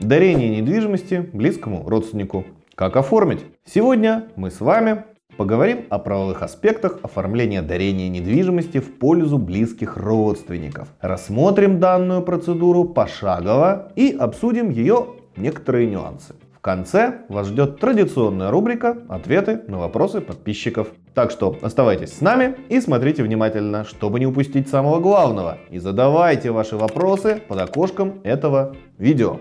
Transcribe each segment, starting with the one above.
Дарение недвижимости близкому родственнику. Как оформить? Сегодня мы с вами поговорим о правовых аспектах оформления дарения недвижимости в пользу близких родственников. Рассмотрим данную процедуру пошагово и обсудим ее некоторые нюансы. В конце вас ждет традиционная рубрика «Ответы на вопросы подписчиков». Так что оставайтесь с нами и смотрите внимательно, чтобы не упустить самого главного. И задавайте ваши вопросы под окошком этого видео.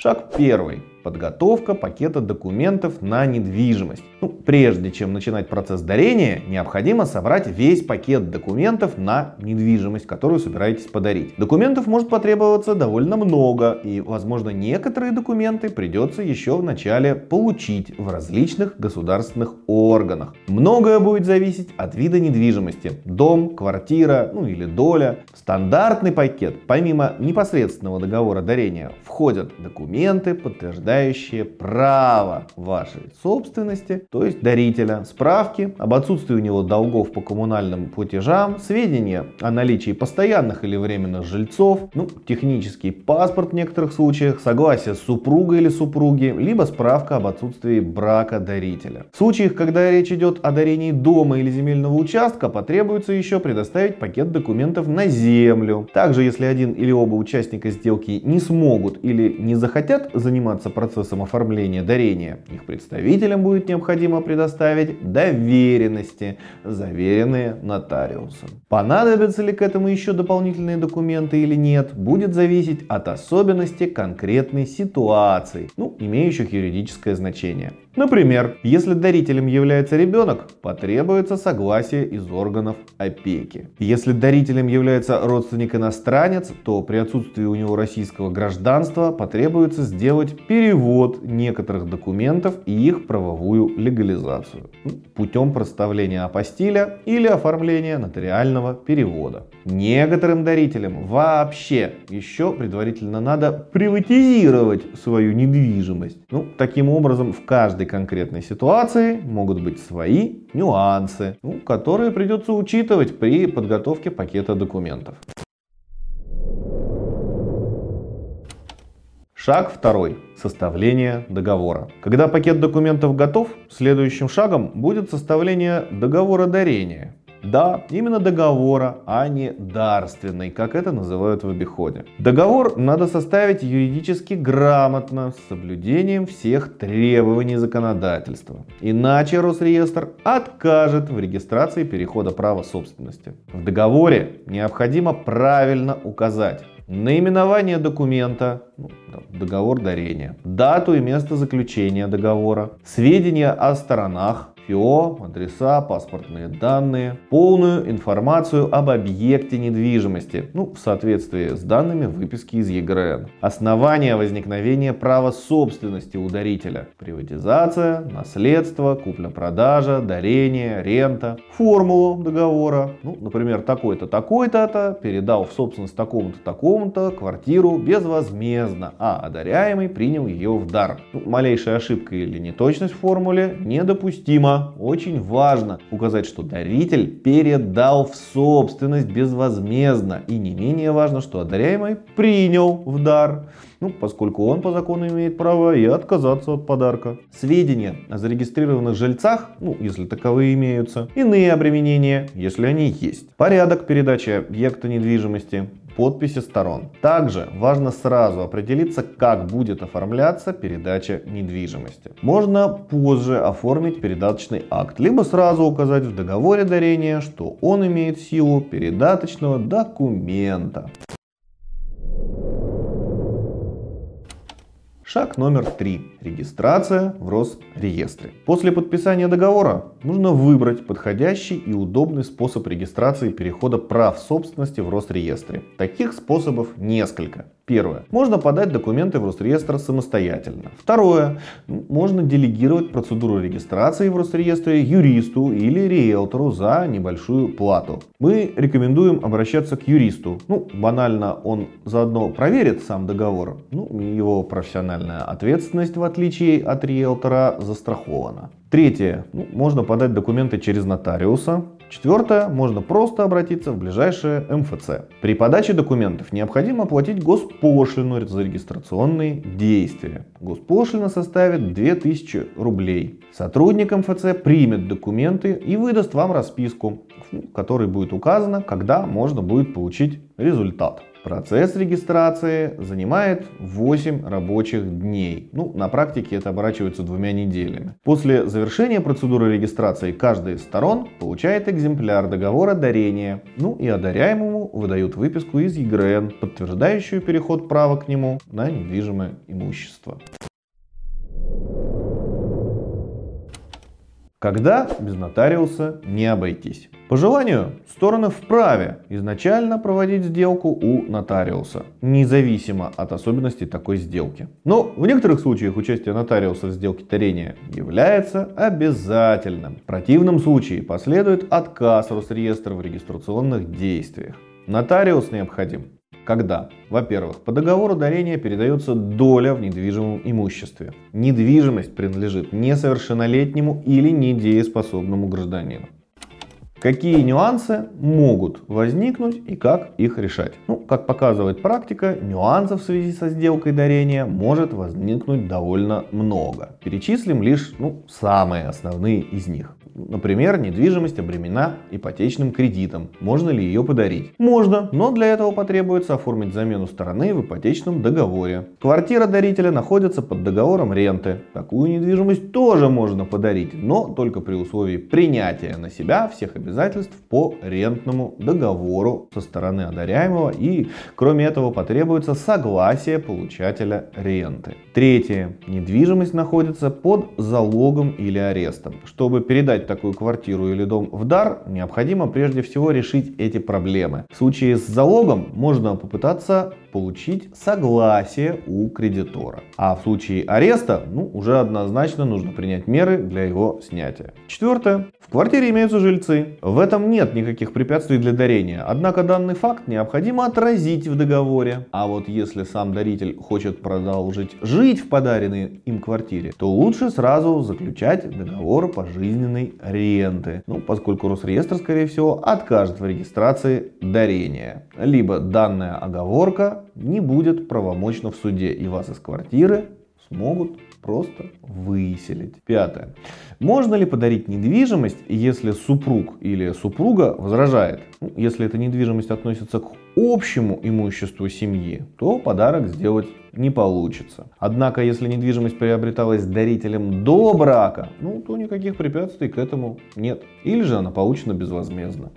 Шаг первый подготовка пакета документов на недвижимость. Ну, прежде чем начинать процесс дарения, необходимо собрать весь пакет документов на недвижимость, которую собираетесь подарить. Документов может потребоваться довольно много, и, возможно, некоторые документы придется еще в начале получить в различных государственных органах. Многое будет зависеть от вида недвижимости. Дом, квартира, ну или доля. Стандартный пакет, помимо непосредственного договора дарения, входят документы, подтверждающие право вашей собственности, то есть дарителя, справки об отсутствии у него долгов по коммунальным платежам, сведения о наличии постоянных или временных жильцов, ну, технический паспорт в некоторых случаях, согласие супруга или супруги, либо справка об отсутствии брака дарителя. В случаях, когда речь идет о дарении дома или земельного участка, потребуется еще предоставить пакет документов на землю. Также, если один или оба участника сделки не смогут или не захотят заниматься процессом оформления дарения, их представителям будет необходимо предоставить доверенности, заверенные нотариусом. Понадобятся ли к этому еще дополнительные документы или нет, будет зависеть от особенностей конкретной ситуации, ну, имеющих юридическое значение. Например, если дарителем является ребенок, потребуется согласие из органов опеки. Если дарителем является родственник иностранец, то при отсутствии у него российского гражданства потребуется сделать перевод некоторых документов и их правовую легализацию путем проставления апостиля или оформления нотариального перевода. Некоторым дарителям вообще еще предварительно надо приватизировать свою недвижимость. Ну, таким образом, в каждой конкретной ситуации могут быть свои нюансы, ну, которые придется учитывать при подготовке пакета документов. Шаг второй. Составление договора. Когда пакет документов готов, следующим шагом будет составление договора дарения. Да, именно договора, а не дарственной, как это называют в обиходе. Договор надо составить юридически грамотно, с соблюдением всех требований законодательства. Иначе Росреестр откажет в регистрации перехода права собственности. В договоре необходимо правильно указать наименование документа, ну, договор дарения, дату и место заключения договора, сведения о сторонах, ФИО, адреса, паспортные данные, полную информацию об объекте недвижимости, ну, в соответствии с данными выписки из ЕГРН. Основания возникновения права собственности у дарителя. Приватизация, наследство, купля-продажа, дарение, рента. Формулу договора. Ну, например, такой-то, такой-то передал в собственность такому-то, такому-то квартиру безвозмездно, а одаряемый принял ее в дар. Ну, малейшая ошибка или неточность в формуле недопустима очень важно указать, что даритель передал в собственность безвозмездно. И не менее важно, что одаряемый принял в дар, ну, поскольку он по закону имеет право и отказаться от подарка. Сведения о зарегистрированных жильцах, ну, если таковые имеются, иные обременения, если они есть. Порядок передачи объекта недвижимости, подписи сторон. Также важно сразу определиться, как будет оформляться передача недвижимости. Можно позже оформить передаточный акт, либо сразу указать в договоре дарения, что он имеет силу передаточного документа. Шаг номер три. Регистрация в Росреестре. После подписания договора нужно выбрать подходящий и удобный способ регистрации перехода прав собственности в Росреестре. Таких способов несколько. Первое. Можно подать документы в Росреестр самостоятельно. Второе. Можно делегировать процедуру регистрации в Росреестре юристу или риэлтору за небольшую плату. Мы рекомендуем обращаться к юристу. Ну, банально, он заодно проверит сам договор. Ну, его профессиональная ответственность, в отличие от риэлтора, застрахована. Третье. Ну, можно подать документы через нотариуса. Четвертое, можно просто обратиться в ближайшее МФЦ. При подаче документов необходимо оплатить госпошлину за регистрационные действия. Госпошлина составит 2000 рублей. Сотрудник МФЦ примет документы и выдаст вам расписку, в которой будет указано, когда можно будет получить результат. Процесс регистрации занимает 8 рабочих дней. Ну, на практике это оборачивается двумя неделями. После завершения процедуры регистрации каждая из сторон получает экземпляр договора дарения. Ну и одаряемому выдают выписку из ЕГРН, подтверждающую переход права к нему на недвижимое имущество. Когда без нотариуса не обойтись? По желанию, стороны вправе изначально проводить сделку у нотариуса, независимо от особенностей такой сделки. Но в некоторых случаях участие нотариуса в сделке дарения является обязательным. В противном случае последует отказ Росреестра в регистрационных действиях. Нотариус необходим когда? Во-первых, по договору дарения передается доля в недвижимом имуществе. Недвижимость принадлежит несовершеннолетнему или недееспособному гражданину. Какие нюансы могут возникнуть и как их решать? Ну, как показывает практика, нюансов в связи со сделкой дарения может возникнуть довольно много. Перечислим лишь ну, самые основные из них. Например, недвижимость обременена ипотечным кредитом. Можно ли ее подарить? Можно, но для этого потребуется оформить замену стороны в ипотечном договоре. Квартира дарителя находится под договором ренты. Такую недвижимость тоже можно подарить, но только при условии принятия на себя всех обязательств по рентному договору со стороны одаряемого и, кроме этого, потребуется согласие получателя ренты. Третье. Недвижимость находится под залогом или арестом. Чтобы передать такую квартиру или дом в дар, необходимо прежде всего решить эти проблемы. В случае с залогом можно попытаться получить согласие у кредитора. А в случае ареста, ну, уже однозначно нужно принять меры для его снятия. Четвертое. В квартире имеются жильцы. В этом нет никаких препятствий для дарения. Однако данный факт необходимо отразить в договоре. А вот если сам даритель хочет продолжить жить в подаренной им квартире, то лучше сразу заключать договор пожизненной ренты. Ну, поскольку Росреестр, скорее всего, откажет в регистрации дарения. Либо данная оговорка не будет правомочна в суде и вас из квартиры смогут просто выселить. Пятое. Можно ли подарить недвижимость, если супруг или супруга возражает? Ну, если эта недвижимость относится к общему имуществу семьи, то подарок сделать не получится. Однако, если недвижимость приобреталась дарителем до брака, ну, то никаких препятствий к этому нет. Или же она получена безвозмездно.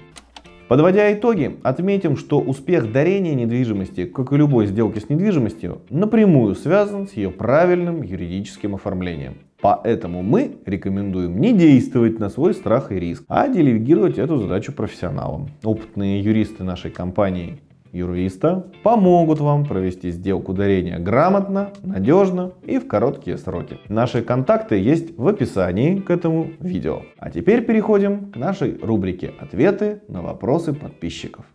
Подводя итоги, отметим, что успех дарения недвижимости, как и любой сделки с недвижимостью, напрямую связан с ее правильным юридическим оформлением. Поэтому мы рекомендуем не действовать на свой страх и риск, а делегировать эту задачу профессионалам. Опытные юристы нашей компании юриста помогут вам провести сделку дарения грамотно, надежно и в короткие сроки. Наши контакты есть в описании к этому видео. А теперь переходим к нашей рубрике «Ответы на вопросы подписчиков».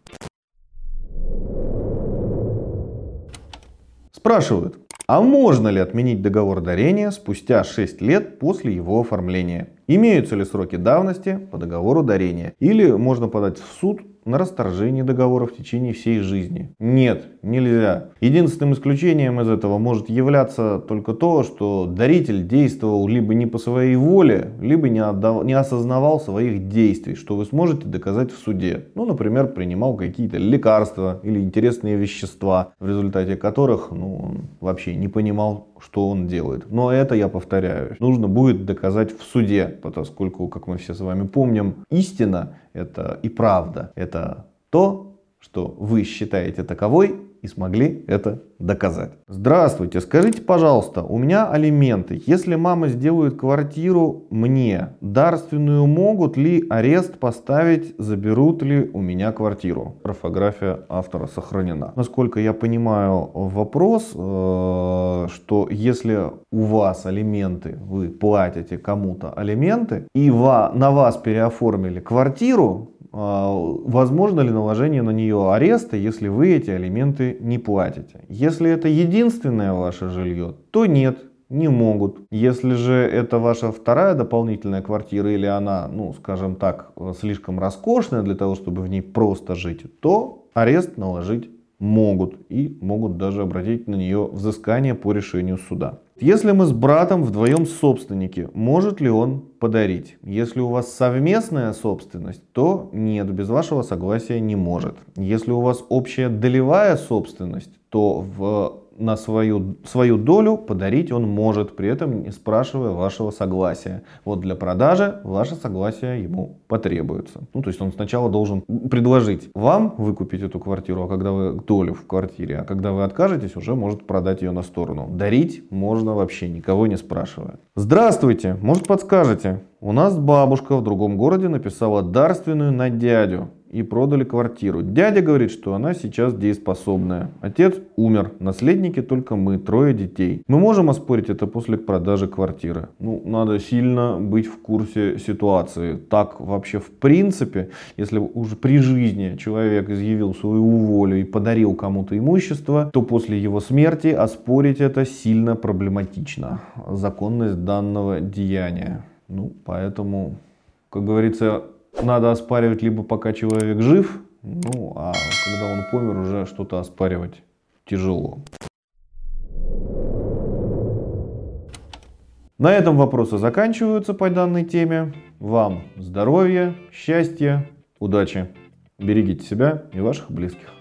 Спрашивают, а можно ли отменить договор дарения спустя 6 лет после его оформления? Имеются ли сроки давности по договору дарения? Или можно подать в суд на расторжение договора в течение всей жизни. Нет, нельзя. Единственным исключением из этого может являться только то, что даритель действовал либо не по своей воле, либо не, отдав... не осознавал своих действий, что вы сможете доказать в суде. Ну, например, принимал какие-то лекарства или интересные вещества, в результате которых ну, он вообще не понимал, что он делает. Но это, я повторяю, нужно будет доказать в суде, поскольку, как мы все с вами помним, истина это и правда. Это то, что вы считаете таковой и смогли это доказать. Здравствуйте, скажите, пожалуйста, у меня алименты. Если мама сделает квартиру мне, дарственную могут ли арест поставить, заберут ли у меня квартиру? Орфография автора сохранена. Насколько я понимаю вопрос, э, что если у вас алименты, вы платите кому-то алименты, и на вас переоформили квартиру, возможно ли наложение на нее ареста, если вы эти алименты не платите. Если это единственное ваше жилье, то нет, не могут. Если же это ваша вторая дополнительная квартира или она, ну, скажем так, слишком роскошная для того, чтобы в ней просто жить, то арест наложить могут и могут даже обратить на нее взыскание по решению суда. Если мы с братом вдвоем собственники, может ли он подарить? Если у вас совместная собственность, то нет, без вашего согласия не может. Если у вас общая долевая собственность, то в на свою, свою долю подарить он может, при этом не спрашивая вашего согласия. Вот для продажи ваше согласие ему потребуется. Ну, то есть он сначала должен предложить вам выкупить эту квартиру, а когда вы долю в квартире, а когда вы откажетесь, уже может продать ее на сторону. Дарить можно вообще, никого не спрашивая. Здравствуйте, может подскажете? У нас бабушка в другом городе написала дарственную на дядю и продали квартиру. Дядя говорит, что она сейчас дееспособная. Отец умер, наследники только мы, трое детей. Мы можем оспорить это после продажи квартиры. Ну, надо сильно быть в курсе ситуации. Так вообще в принципе, если уже при жизни человек изъявил свою волю и подарил кому-то имущество, то после его смерти оспорить это сильно проблематично. Законность данного деяния. Ну, поэтому, как говорится, надо оспаривать либо пока человек жив, ну, а когда он помер, уже что-то оспаривать тяжело. На этом вопросы заканчиваются по данной теме. Вам здоровья, счастья, удачи. Берегите себя и ваших близких.